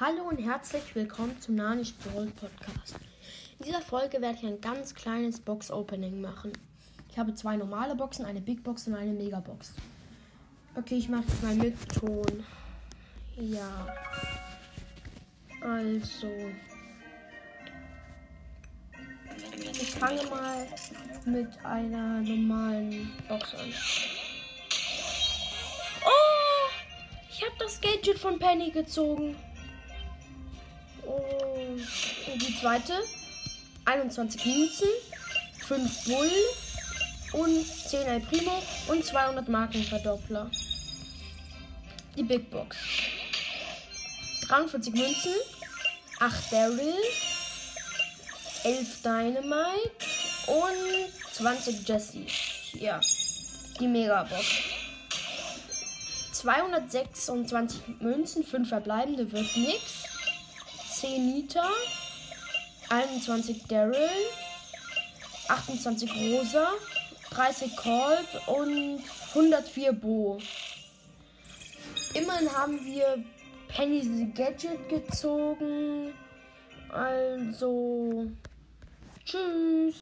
Hallo und herzlich willkommen zum Nani Brawl Podcast. In dieser Folge werde ich ein ganz kleines Box-Opening machen. Ich habe zwei normale Boxen, eine Big Box und eine Megabox. Okay, ich mache es mal mit Ton. Ja. Also. Ich fange mal mit einer normalen Box an. Oh! Ich habe das Gadget von Penny gezogen. Und die zweite. 21 Münzen, 5 Bull und 10 El Primo und 200 Markenverdoppler. Die Big Box. 43 Münzen, 8 Daryl, 11 Dynamite und 20 Jesse. Ja, die Megabox. 226 Münzen, 5 verbleibende wird nix. 10 Nita, 21 Daryl, 28 Rosa, 30 Colt und 104 Bo. Immerhin haben wir Penny's Gadget gezogen. Also, tschüss.